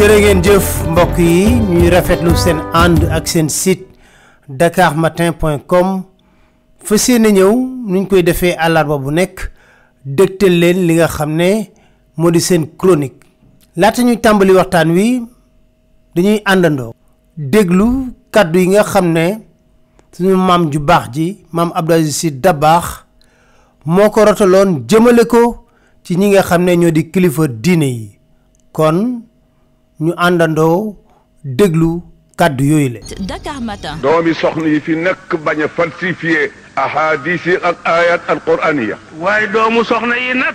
jërë ngeen jëf mbokk yi ñuy rafetlu seen ànd ak seen site dakarmatin.com fas yéene ñëw nuñ koy defee àllarba bu nekk dégtal leen li nga xam ne moo di seen chronique laata ñuy tàmbali waxtaan wi dañuy àndandoo déglu kàddu yi nga xam ne suñu maam ju baax ji maam Abdou Aziz Sy Dabakh moo ko rotaloon jëmale ko ci ñi nga xam ne ñoo di kilifa diine yi kon ñu àndandoo déglu kàddu yooyu la Dakar Matin doomi soxna yi fi nekk bañ a falsifié ahadis yi ak ayat alquraniya waaye doomu soxna yi nag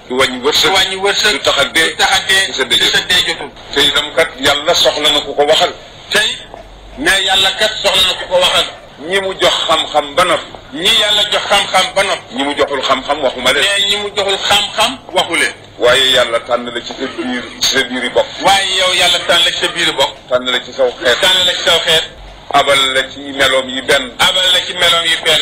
du wàññi du wërsëg wàññi wërsëg du tax a dee du tax a dee du sa dee du sa dee jotul te itam kat yàlla soxla na ku ko waxal tey mais yàlla kat soxla na ku ko waxal ñi mu jox xam-xam ba noppi ñi yàlla jox xam-xam ba noppi ñi mu joxul xam-xam waxuma leen mais ñi mu joxul xam-xam waxu leen waaye yàlla tànn la ci sa biir ci sa biir yi bokk waaye yow yàlla tànn la ci sa biir bokk tànn la ci saw xeet tànn la ci saw xeet abal la ci meloom yi benn abal la ci meloom yi benn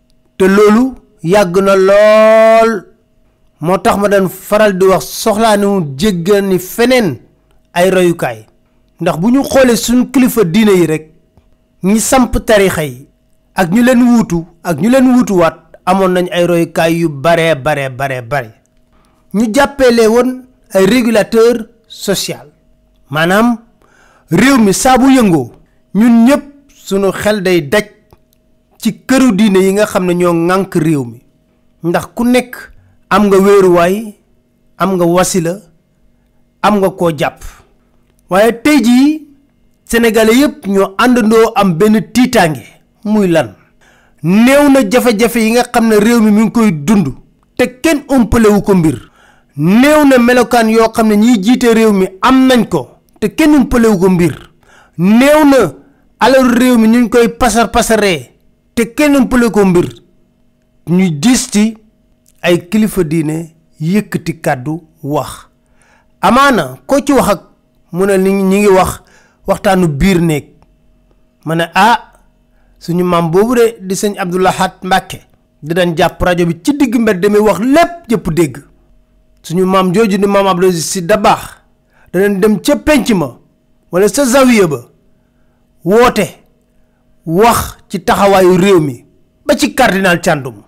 te loolu yàgg na lool moo tax ma daan faral di wax soxlaaniwul jéggaani feneen ay royukaay ndax bu ñu xoolee suñu kilifa diine yi rek ñi samp tarixa yi ak ñu leen wuutu ak ñu leen wuutuwaat amoon nañ ay royukaay yu bare bare bare bare ñu jàppee lee woon ay régulateur social maanaam réew mi saa bu yëngoo ñun ñëpp sunu xel day daj ci këru diine yi nga xam ne ñoo ŋànk réew mi ndax ku nekk am nga wéeruwaay am nga wasila am nga koo jàpp waaye tey jii sénégalais yépp ñoo àndandoo am benn tiitaange muy lan néew na jafe-jafe yi nga xam ne réew mi mi ngi koy dund te kenn umpalewu ko mbir néew na melokaan yoo xam ne ñiy jiite réew mi am nañ ko te kenn umpalewu ko mbir néew na alalu réew mi ñu ngi koy pasar pasaree te kenn ëmpale ko mbir ñu gis ci ay kilifa diine yëkkati kàddu wax amaana ko ci wax ak mu ne ni ñi ngi wax waxtaanu biir néeg ma ne ah suñu maam boobu de di sëñ abdoulahat mbàkke di daan jàpp rajo bi ci digg mbedd mi wax lépp jëpp dégg suñu maam jooju ni maam abdou si da baax danañ dem ca penc ma wala sa zawiya ba woote wax ci taxawaayu réew mi ba ci cardinal Thiandoum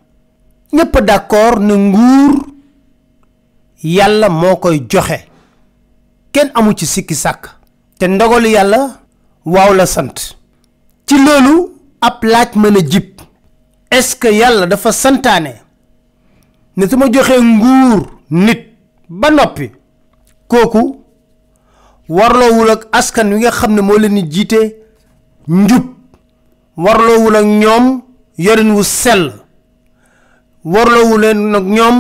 ñépp d'accord ne nguur yàlla moo koy joxe kenn amu ci sikki sàkk te ndogalu yàlla waaw la sant ci loolu ab laaj mën a jib est-ce que yàlla dafa santaane ne su ma joxee nguur nit ba noppi kooku warloowul ak askan wi nga xam ne moo leen di jiite njub warloowul ak ñoom yorin wu sell warloowu leen nag ñoom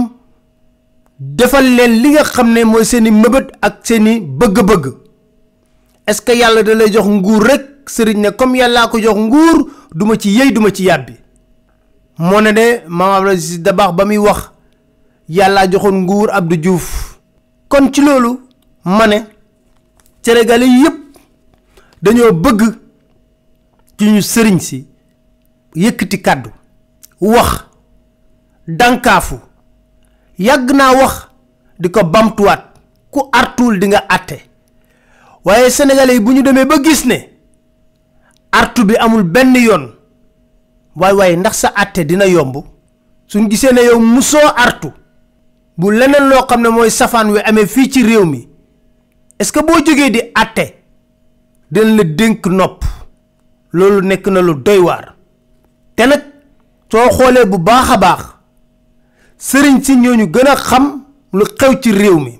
defal leen li nga xam ne mooy seeni mëbët ak seeni bëgg-bëgg est-ce que yàlla da lay jox nguur rek sëriñ ne comme yàllaa ko jox nguur duma ci yëy duma ci yàbbi moo ne de maam Abdou Aziz Dabaax ba muy wax yàllaa joxoon nguur Abdou Diouf kon ci loolu ma ne Sénégalais yépp dañoo bëgg ci ñu sëriñ si yëkkati kàddu wax dànkaafu yàgg naa wax di ko bamtuwaat ku artuwul di nga àtte waaye sénégalais yi bu ñu demee ba gis ne artu bi amul benn yoon waay waay ndax sa àtte dina yomb suñ gisee ne yow musoo artu bu leneen loo xam ne mooy safaan wi amee fii ci réew mi est-ce que boo jógee di àtte dina la dénk nopp loolu nekk na lu doy waar te nag soo xoolee bu baax a baax sëriñ si ñooñu gën a xam lu xew ci réew mi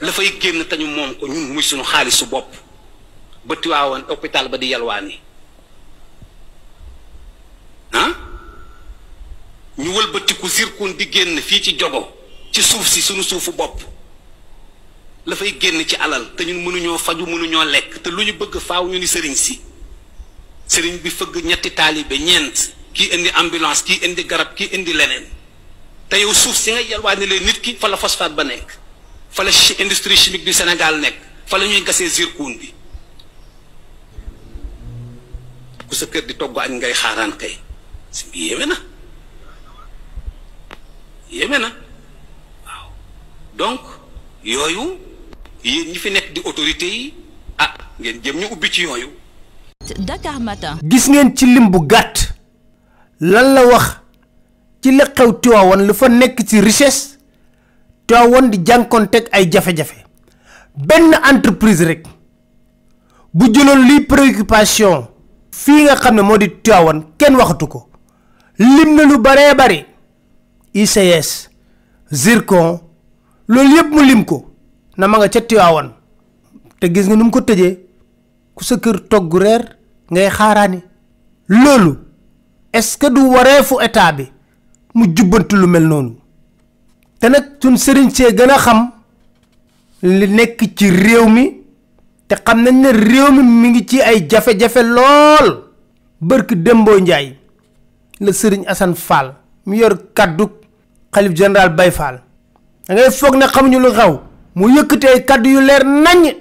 la fay génn te ñu moom ko ñun muy suñu xaalisu bopp ba Tiwaawan hôpital ba di yalwaani ah ñu wëlbatiku zirkun di génn fii ci jogo ci suuf si suñu suufu bopp la fay génn ci alal te ñun mënuñoo faju mënuñoo lekk te lu ñu bëgg faaw ñu ni sëriñ si sëriñ bi fëgg ñetti taalibe ñeent kii indi ambulance kii indi garab kii indi leneen te yow suuf si nga yalwaane leen nit ki fa la phosphate ba nekk fa la chi- industrie chimique du Sénégal nekk fa la ñuy gasee zircon bi ku sa kër di togg añ ngay xaaraan kay si bi yéeme na yéeme na waaw donc yooyu yéen ñi fi nekk di autorité yi ah ngeen jëm ñu ubbi ci yooyu Dakar Matin. gis ngeen ci lim bu gàtt lan la wax ci li xew Tiwaawan lu fa nekk ci richesse Tiwaawan di jànkoonteeg ay jafe-jafe benn entreprise rek bu jëloon liy préoccupation fii nga xam ne moo di Tiwaawan kenn waxatu ko lim na lu baree bari ICS zircon loolu yëpp mu lim ko na ma nga ca Tiwaawan te gis nga nu mu ko tëjee ku sa kër togg reer ngay xaaraani loolu est-ce que du wareefu état bi mu jubbanti lu mel noonu te nag suñ sëriñ see gën a xam li nekk ci réew mi te xam nañ ne réew mi mi ngi ci ay jafe-jafe lool bërk Dembo Njaay la sëriñ Asan Fall mu yor kàddu xalif général Bay Fall da ngay foog ne xamuñu lu xaw mu yëkkati ay kàddu yu leer naññ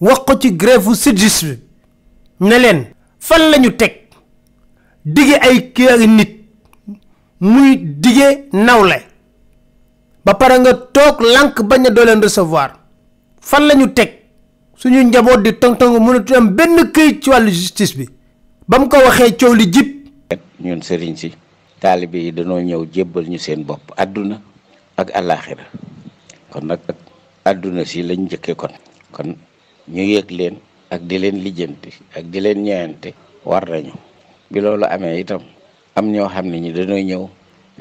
wax ko ci grève sudjust bi ne leen fan lañu teg dige ay kër nit muy dige nawle ba pare nga toog lànk bañ a doo leen recevoir fan lañu teg suñu njaboot di tong-tong mënatu am benn këyit ci wàllu justice bi ba mu ko waxee coow li jib ñun sëriñ si taalibe yi dañoo ñëw jébbal ñu seen bopp àdduna ak àllaaxira kon nag àdduna si lañ njëkkee kon kon ñu yëg leen ak di leen lijjanti ak di leen ñeewante war nañu bi loolu amee itam am ñoo xam ne ñi dañoo ñëw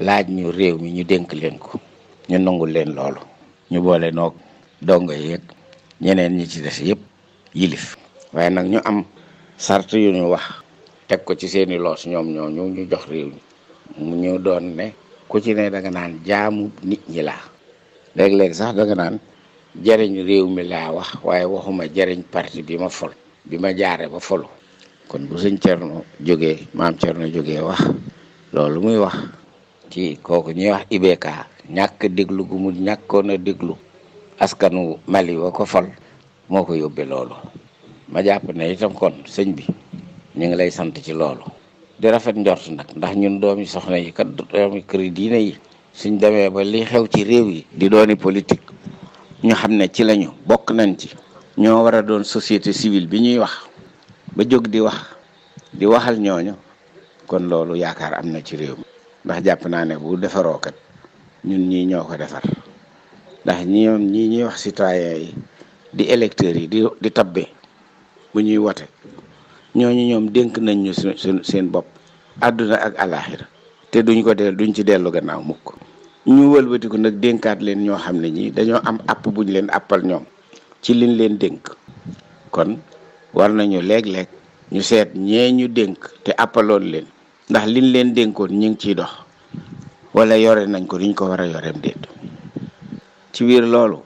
laaj ñu réew mi ñu dénk leen ko ñu nangul leen loolu ñu boole noog dongo yeeg ñeneen ñi ci des yëpp yilif waaye nag ñu am sart yu ñu wax teg ko ci seeni loos ñoom ñoo ñu ñu jox réew mi mu ñu doon ne ku ci ne da naan jaamu nit ñi laa léeg-léeg sax danga naan jariñ réew mi laa wax waaye waxuma jariñ parti bi ma fol bi ma jaare ba folu kon bu sëñ Cerno jógee maam Cerno jógee wax loolu muy wax ci kooku ñuy wax IBK ñàkk déglu gu mu ñàkkoon a déglu askanu Mali wa ko fol moo ko yóbbee loolu ma jàpp ne itam kon sëñ bi ñu ngi lay sant ci loolu di rafet njort nag ndax ñun doomi soxna yi kat doomi kër diine yi suñ demee ba li xew ci réew yi di dooni politique ñu xam ne ci lañu bokk nañ ci ñoo war a doon société civile bi ñuy wax ba jóg di wax di waxal ñooñu kon loolu yaakaar am na ci réew mi ndax jàpp naa ne bu defaroo kat ñun ñii ñoo ko defar ndax ñoom ñii ñuy wax citoyen yi di électeurs yi di di tabbe bu ñuy wote ñooñu ñoom dénk nañ ñu seen seen bopp àdduna ak alaaxira te duñ ko del duñ ci dellu gannaaw mukk ñu wëlbatiku nag dénkaat leen ñoo xam ne ñii dañoo am app buñ leen appal ñoom ci liñ leen dénk kon war nañu léeg-léeg ñu seet ñee ñu dénk te appaloon leen ndax liñ leen dénkoon ñu ngi ciy dox wala yore nañ ko niñ ko war a yoreem déet ci biir loolu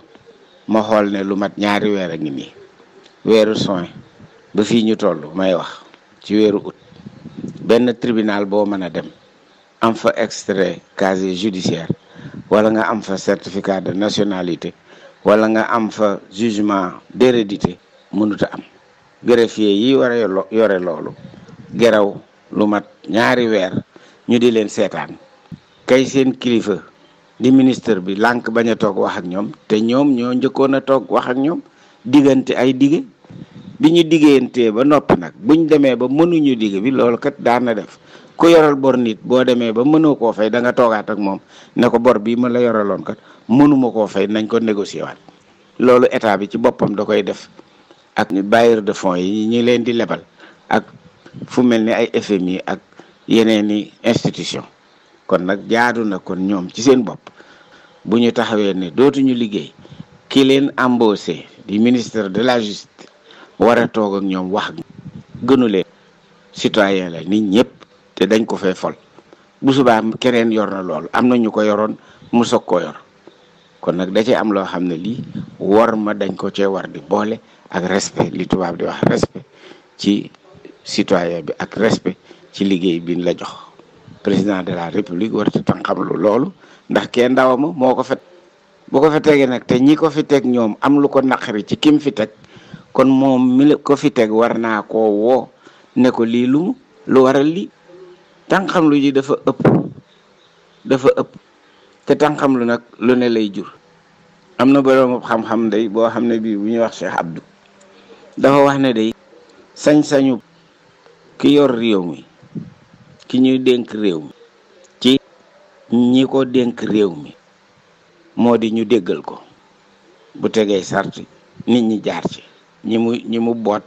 ma xool ne lu mat ñaari weer a ngi nii weeru soin ba fii ñu toll may wax ci weeru août benn tribunal boo mën a dem am fa extrait casier judiciaire wala nga am fa certificat de nationalité wala nga am fa jugement d'hérédité mënut a am greffier yi war a yore loolu geraw lu mat ñaari weer ñu di leen seetaan kay seen kilifa di ministre bi lànk bañ a toog wax ak ñoom te ñoom ñoo njëkkoon a toog wax ak ñoom diggante ay dige bi ñu diggantee ba noppi nag buñ demee ba mënuñu digg bi loolu kat daan na def ku yoral bor nit boo demee ba mënoo koo fay da nga toogaat ak moom ne ko bor bii ma la yoraloon kat mënuma koo fay nañ ko négocier waat loolu état bi ci boppam da koy def ak ni bailleur de fonds yi ñi leen di lebal ak fu mel ni ay FMI ak yeneen i institution kon nag jaadu na kon ñoom ci seen bopp bu ñu taxawee ne dootuñu liggéey ki leen embauché di ministre de la justice war a toog ak ñoom wax gënu leen citoyen la nit ñëpp te dañ ko fee fol bu subaa keneen yor na loolu am na ñu ko yoroon mu soog koo yor kon nag da cee am loo xam ne lii war ma dañ ko cee war di boole ak respect li tubaab di wax respect ci citoyen bi ak respect ci liggéey bi ñu la jox président de la république war ci tànqam lu loolu ndax kenn ndawama moo ko fet bu ko fi tegee nag te ñi ko fi teg ñoom am lu ko naqari ci kim fi teg kon moom mi ko fi teg war naa koo woo ne ko lii lu lu waral li tànqam lu ji dafa ëpp dafa ëpp te tànqam lu nag lu ne lay jur am na boroom xam-xam day boo xam ne bii bu ñuy wax Cheikh Abdou dafa wax ne day sañ-sañu ki yor réew mi ki ñuy dénk réew mi ci ñi ko dénk réew mi moo di ñu déggal ko bu tegee sart nit ñi jaar ci ñi mu ñi mu boot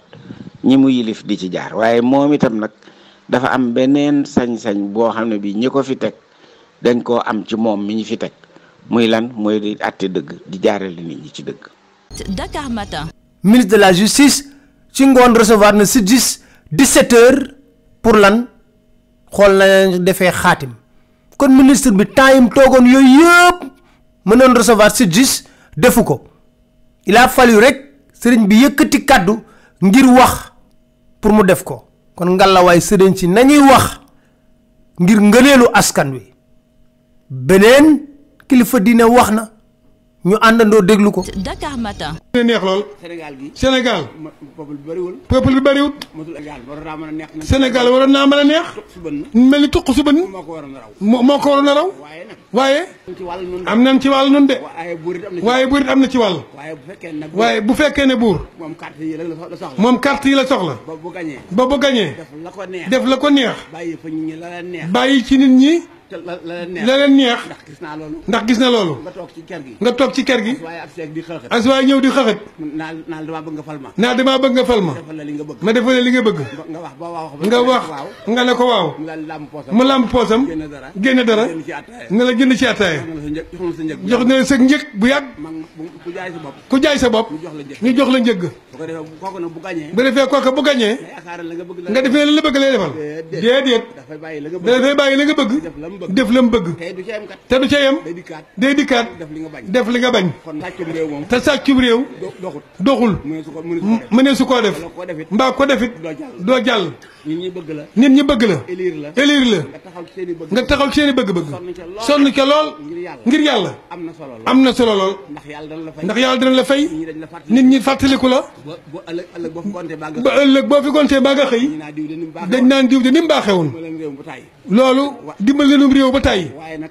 ñi mu yilif di ci jaar waaye moom itam nag dafa am beneen sañ-sañ boo xam ne bi ñi ko fi teg dañ koo am ci moom mi ñu fi teg muy lan mooy di àtte dëgg di jaarale nit ñi ci dëgg. Dakar Matin. ministre de la justice ci ngoon recevoir na si gis 17 heures pour lan xool na defee xaatim kon ministre bi temps yi mu toogoon yooyu yëpp mënoon recevoir si gis defu ko. il a fallu rek serigne bi yëkëti kaddu ngir wax pour mu def ko kon ngalawaay serigne ci nañuy wax ngir ngëneelu askan wi beneen kilifa dina wax na ñu àndandoo déglu ko. Dakar Matin. dina neex lool. Sénégal gi Sénégal. peuple bi bëriwul. peuple bi bëriwul. motul Sénégal waroon naa mën a neex. Sénégal waroon naa mën a neex. mel ni tuq si bën. moo ko waroon a raw. moo ko waroon a raw. waaye. am nañ ci wàll nun de waaye buur it am na ci wàll waaye bu fekkee ne buur moom carte yi la soxla ba bu gañee def la ko neex bàyyi ci nit ñi la leen neex ndax gis na loolu nga toog ci kër gi nga toog ci kër gi as waay ñëw di xëxët naa damaa bëgg nga fal ma naa damaa bëgg nga fal ma ma defal la li nga bëgg nga wax nga ne ko waaw mu làmb poosam génne dara ne la jënd ci attaaya jox ne sa njëg bu yàgg ku jaay sa bopp ñu jox la njëg bu defee kooka bu gañee nga defee la la bëgg lay defal déedéet dafay bàyyi la nga bëgg def la mu bëgg te du ca yem day dikkaat def li nga bañ te sàccum réew doxul mu ne su koo def mbaa ko defit doo jàll nit ñi bëgg la nit ñi bëgg la élire la élire la nga taxaw ci seen i bëgg nga taxaw ci seen i bëgg-bëgg Sonn ca lool. sonn ca lool ngir yàlla. ngir yàlla am na solo lool am na solo lool ndax yàlla dana la fay ndax yàlla dina la fay ñi dañ la fàttali nit ñi fàttaliku la ba ba ëllëg ëllëg boo fi compté baa nga ba ëllëg boo fi gontee baa nga xëy ñi naa diw de ni mu baax dañ naan diw de ni mu baaxee woon ma leen réew bu tàyyi loolu dimbali leenum réew ba tàyyi waaye nag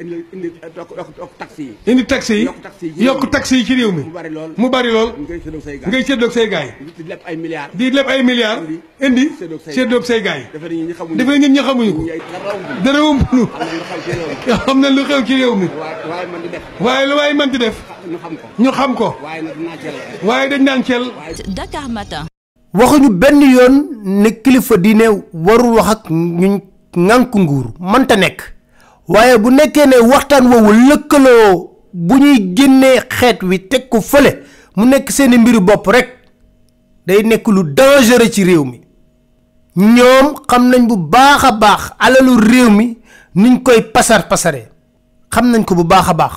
indi indi taxi yi. indi taxi yi yokk taxi yi ci réew mi. mu bari lool mu bari lool. ngay séddoog say gaay ngay séddoog say gaay. di leb ay milliards. di leb ay milliards. indi séddoog say gaay. defe nañu ñi xamuñu defe nañu ñi xamuñu ko. dara wumpulu. xam na lu xew ci réew mi. waaye man di def. waaye lu waaye man di def. ñu xam ko ñu xam ko. waaye dañ naan cel. Dakar Matin. waxuñu benn yoon ne kilifa diine warul wax ak ñu ngànk nguur mënta nekk waaye bu nekkee ne waxtaan woowu lëkkaloo bu ñuy génnee xeet wi teg ko fële mu nekk seeni mbiru bopp rek day nekk lu dangereux ci réew mi ñoom xam nañ bu baax a baax alalu réew mi niñ koy pasar pasare xam nañ ko bu baax a baax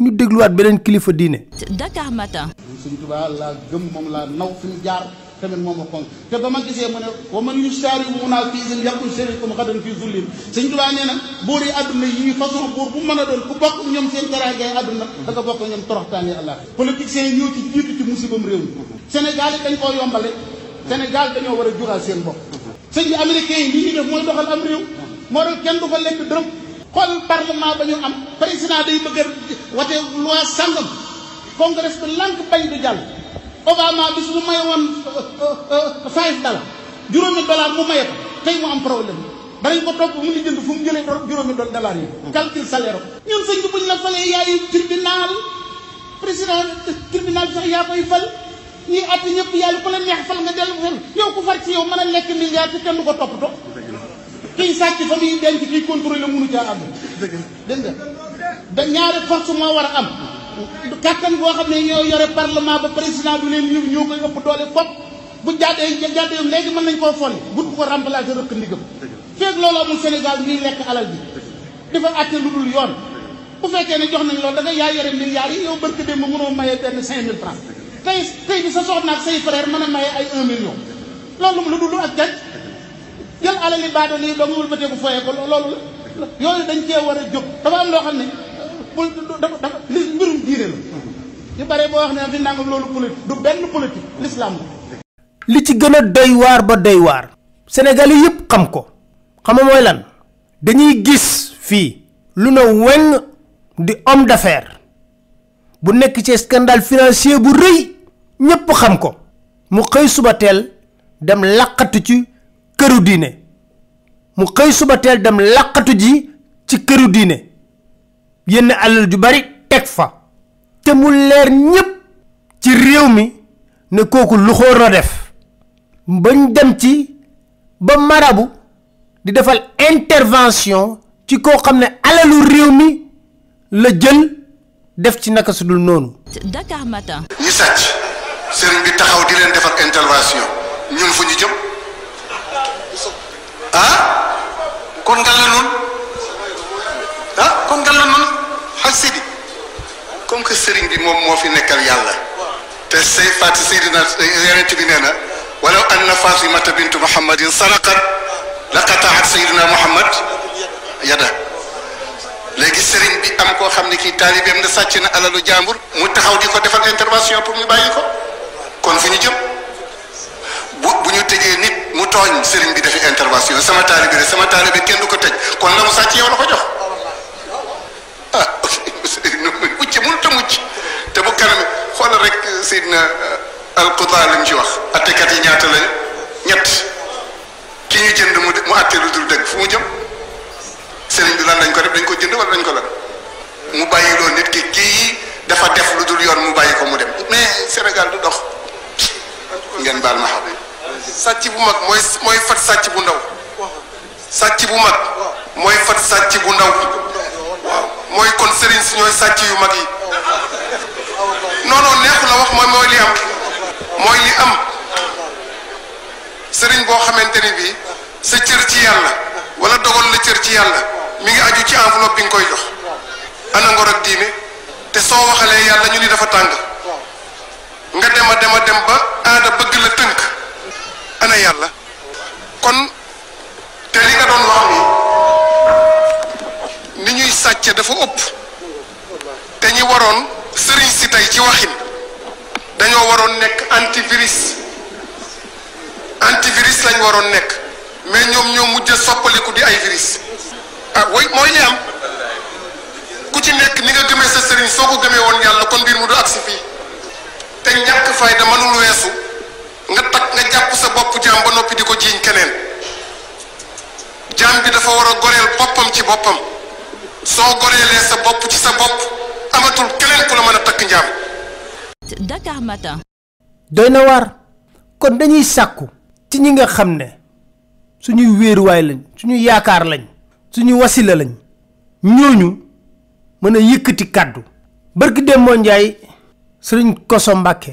ñu dégluwaat beneen kilifa diine. Dakar Matin. Sëñ Tuubaa laa gëm moom laa naw fi mu jaar tamit moom la fonk te ba ma gisee mu ne wa man yusaari munaafisin yaqul sharikum xadan fi zullin Sëñ Tuubaa nee na buur yi àdduna yi façon buur bu mën a doon ku bokk ñoom seen teraangay àdduna da nga bokk ñoom toroxtaange Allah politiciens yi ñoo ci jiitu ci musibam réew mi Sénégal yi dañ koo yombale Sénégal dañoo war a jural seen bopp sëñ bi américain yi li ñuy def mooy doxal am réew moo tax kenn du fa lekk dërëm xool parlement ba ñu am président day bëgg a wate loi sàngam congrès bi lànk bañ du jàll Obama bis mu maye woon five dollar juróomi dollar mu maye ko tey mu am problème danañ ko topp mu ngi jënd fu mu jëlee juróomi doon dollar yi calcul salaire ko ñun sëñ bi buñ la falee yaayu tribunal président tribunal bi sax yaa koy fal ñi àtte ñëpp yàlla ku la neex fal nga dellu fenn yow ku far ci yow mën a lekk milliard te kenn du ko toppatoo kiy sàcc fa muy denc kiy contrôlé mënu caa àgg dégg nga da ñaari force moo war a am kàttan boo xam ne ñoo yore parlement ba président du leen ñëw ñoo koy ëpp doole fopp bu jàddee jàddee léegi mën nañ koo fol bu ko remplacer rëkk ndigam feeg loolu amul Sénégal ñuy lekk alal bi di fa àtte lu dul yoon bu fekkee ne jox nañ loolu da nga yaa yore milliards yi yow barke démb mënoo maye benn 5000 francs tey tey bi sa soxna ak say frère mën a maye ay 1 million loolu lu dul ak gànc jël alali baado lii doo nga wëlbatee ko foyee ko loolu la yooyu dañ cee war a jóg dafa am loo xam ne bul dafa dafa li mbirum diine la yu bare boo wax ne fi nangam loolu politique du benn politique l'islam la li ci gën a doy waar ba doy waar sénégalais yëpp xam ko xam nga mooy lan dañuy gis fii lu na weng di homme d'affaires bu nekk ci scandale financier bu rëy ñépp xam ko mu xëy suba teel dem làqatu ci këru diine mu xëy suba teel dem làqatu ji ci këru diine yenn alal ju bari teg fa te mu leer ñépp ci réew mi ne kooku lu xóor la def bañ dem ci ba marabu di defal intervention ci koo xam ne alalu réew mi la jël def ci naka su dul noonu Dakar Matin. ñi sàcc sëriñ bi taxaw di leen defal intervention ñun fu ñu jëm ah kon nga la nun ah kon nga la nun xaj sidi comme que sëriñ bi moom moo fi nekkal yàlla te say fàtt Seydina yonent bi nee na walaw anna Fatimata bintu Muhammadin saraqat la qataat Seydina Muhammad yada léegi sëriñ bi am koo xam ne kii taalibeem na sàcc na alalu jàmbur mu taxaw di ko defal intervention pour ñu bàyyi ko kon fu ñu jëm bu bu ñu tëjee nit mu tooñ sëriñ bi defi intervention sama taalibe de sama taalibe kenn du ko tëj kon la mu sàcc yow la ko jox ah ucc mënut a mucc te bu kanam xoolal rek Seydina alquda li mu ci wax attekat yi ñaata lañ ñett ki ñu jënd mu mu atte lu dul dëgg fu mu jëm sëriñ bi lan lañ ko def dañ ko jënd wala dañ ko lan mu bàyyi loolu nit ki kii dafa def lu dul yoon mu bàyyi ko mu dem mais Sénégal du dox ngeen baal ma xam sàcc bu mag mooy mooy fat sàcc bu ndaw sàcc bu mag mooy fat sàcc bu ndaw waaw mooy kon sëriñ si ñooy sàcc yu mag yi non non neexu la wax mooy mooy li am mooy li am sëriñ boo xamante ni bii sa cër ci yàlla wala dogal la cër ci yàlla mi ngi aju ci enveloppe bi nga koy jox ana ngor ak diine te soo waxalee yàlla ñu ni dafa tàng nga dem a dem a dem ba aada bëgg la tënk ana yàlla kon te li nga doon wax ni ni ñuy sàcce dafa ëpp te ñi waroon sëriñ si tey ci waxin dañoo waroon nekk antivirus antivirus lañ waroon nekk mais ñoom ñoo mujj a soppaliku di ay virus ah way mooy li am ku ci nekk ni nga gëmee sa sëriñ soo ko gëmee woon yàlla kon mbir mu du agsi fii te ñàkk fayda mënul weesu nga takk nga jàpp sa bopp jaam ba noppi di ko jiiñ keneen jaam bi dafa war a goreel boppam ci boppam soo goreelee sa bopp ci sa bopp amatul keneen ku la mën a takk njaam Dakar Matin. doy na waar kon dañuy sàkku ci ñi nga xam ne suñuy wéeruwaay lañ suñu yaakaar lañ suñu wasila lañ ñooñu mën a yëkkati kàddu barki dem moo njaay sëriñ koso mbàkke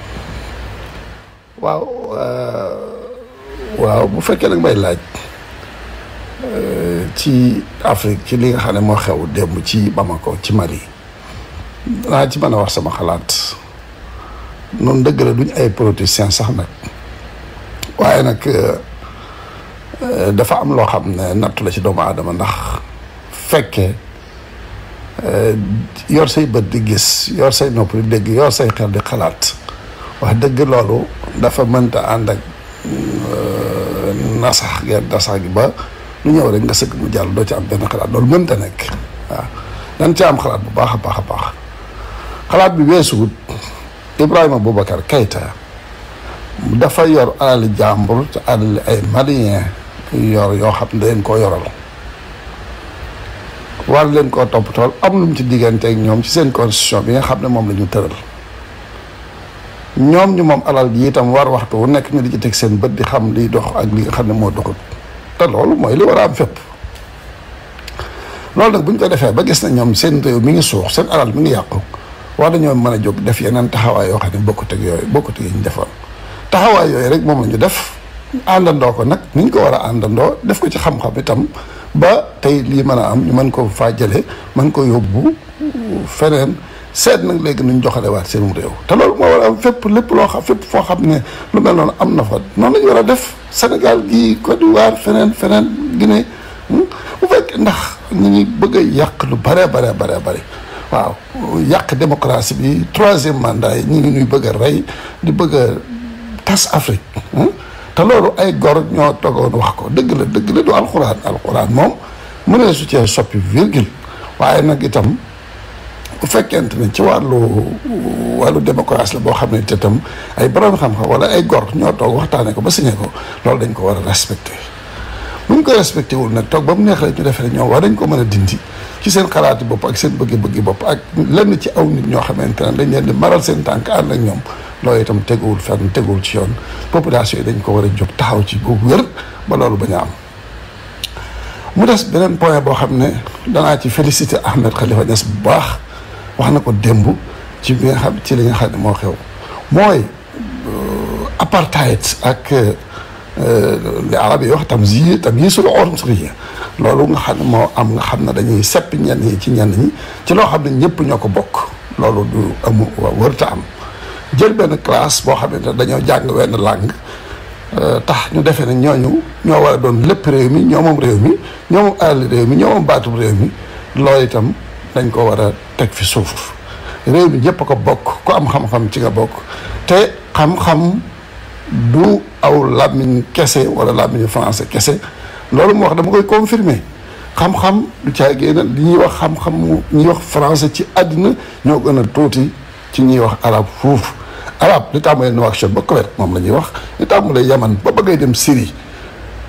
waaw euh, waaw bu fekkee nag may laaj euh, ci Afrique ci li nga xam ne moo xew démb ci Bamako ci Mali danaa ci mën a wax sama xalaat noonu dëgg la duñ ay politiciens sax nag waaye nag euh, dafa am loo xam ne nattu la ci doomu aadama ndax fekkee euh, yor say bët di gis yor say nopp di dégg yor say xel di xalaat wax dëgg loolu dafa mënta ànd ak euh, nasax ngeen nasax gi ba lu ñëw rek nga sëgg mu jàll doo ci am benn xalaat loolu mënta nekk waaw nan ci am xalaat bu baax a baax a baax xalaat bi weesuwut Ibrahima Boubacar Keïta dafa yor alali jàmbur te alali ay malien yor yoo xam ne dañ koo yoral war leen koo toppatool am lu mu ci diggante ak ñoom ci seen constitution bi nga xam ne moom la ñu tëral ñoom ñu moom alal ji itam war waxtu wu nekk ñu di ci teg seen bët di xam liy dox ak li nga xam ne moo doxut te loolu mooy li war a am fépp loolu nag bu ñu ko defee ba gis na ñoom seen réew mi ngi suux seen alal mi ngi yàqu war nañoo mën a jóg def yeneen taxawaay yoo xam ne bokkut ak yooyu bokkut ak yi ñu defoon taxawaay yooyu rek moom la ñu def àndandoo ko nag ni ñu ko war a àndandoo def ko ci xam-xam itam ba tey lii mën a am ñu mën ko faa jële mën ko yóbbu feneen seet nag léegi nuñ joxale waat seen réew te loolu moo war a am fépp lépp loo xam fépp foo xam ne lu mel noonu am na fa noonu la ñu war a def Sénégal gii Côte d'Ivoire feneen feneen Guinée hmm? bu fekk ndax ñu ngi bëgg a yàq lu bare bare bare bare waaw yàq démocratie bi troisième mandat yi ñu ngi ñuy bëgg a rey di bëgg a tas Afrique te loolu ay gor ñoo togoon wax ko dëgg la dëgg la du alxuraan alxuraan moom mu ne su cee soppi virgule waaye nag itam bu fekkente ne ci wàllu wàllu démocratie la boo xam ne itam ay borom xam-xam wala ay gor ñoo toog waxtaanee ko ba signé ko loolu dañ ko war a respecté. bu ñu ko respecté wul nag toog ba mu neex rek ñu defee ñoom war dañ ko mën a dindi ci seen xalaati bopp ak seen bëgg-bëggi bopp ak lenn ci aw nit ñoo xamante ne dañ leen di maral seen tànk ànd ak ñoom loolu itam teguwul fenn teguwul ci yoon population yi dañ ko war a jóg taxaw ci bu wér ba loolu bañ a am. mu des beneen point boo xam ne danaa ci félicité Ahmed Khalifa Niass bu baax wax na ko démb ci bi nga xam ci li nga xam ne moo xew mooy apartheid ak. li arab yi wax tam si tam yi sulu orum suriya loolu nga xam ne moo am nga xam ne dañuy sepp ñenn ñi ci ñenn ñi ci loo xam ne ñëpp ñoo ko bokk loolu du amu wërta am jël benn classe boo xam ne dañoo jàng wenn langue tax ñu defee ne ñooñu ñoo war a doon lépp réew mi ñoo moom réew mi ñoo moom alal réew mi ñoo moom baatub réew mi loolu itam dañ ko war a teg fi suuf réew mi ñëpp ko bokk ku am xam-xam ci nga bokk te xam-xam du aw làmmiñ kese wala làmmiñu français kese loolu mu wax dama koy confirmer xam-xam du caa génn li ñuy wax xam-xam mu ñuy wax français ci àddina ñoo gën a tuuti ci ñuy wax arab foofu arab li tàmbalee Nouakchott ba Koweït moom la ñuy wax li tàmbalee Yaman ba ba ngay dem Syrie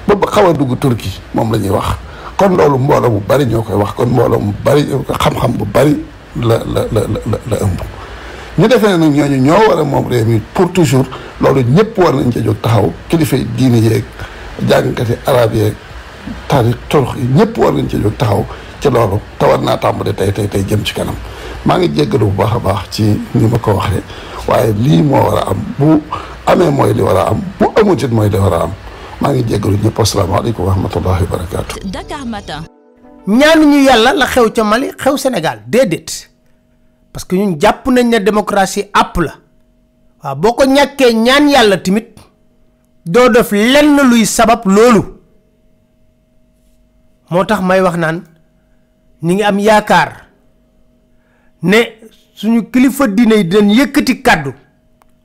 ba ba xaw a dugg Turquie moom la ñuy wax kon loolu mbooloo mu bari ñoo koy wax kon mbooloo mu bari xam-xam bu bari la la la la la ëmb ñu defee ne nag ñooñu ñoo war a moom réew mi pour toujours loolu ñëpp war nañ ca jóg taxaw kilifa yi diine yeeg jàngkati arab yeeg taarix torox yi ñëpp war nañ ca jóg taxaw ci loolu te war naa tàmbali tey tey tey jëm ci kanam maa ngi jéggalu bu baax a baax ci ni ma ko waxee waaye lii moo war a am bu amee mooy li war a am bu amul it mooy li war a am maa ngi jéggalu ñëpp asalaamaaleykum wa rahmatullahi wa barakaatu. Dakar Matin. ñaanuñu yàlla la xew ca Mali xew Sénégal déedéet parce que ñun jàpp nañ ne démocratie àpp la waaw boo ko ñàkkee ñaan yàlla tamit doo def lenn luy sabab loolu moo tax may wax naan ñi ngi am yaakaar ne suñu kilifa diine yi dinañ yëkkati kàddu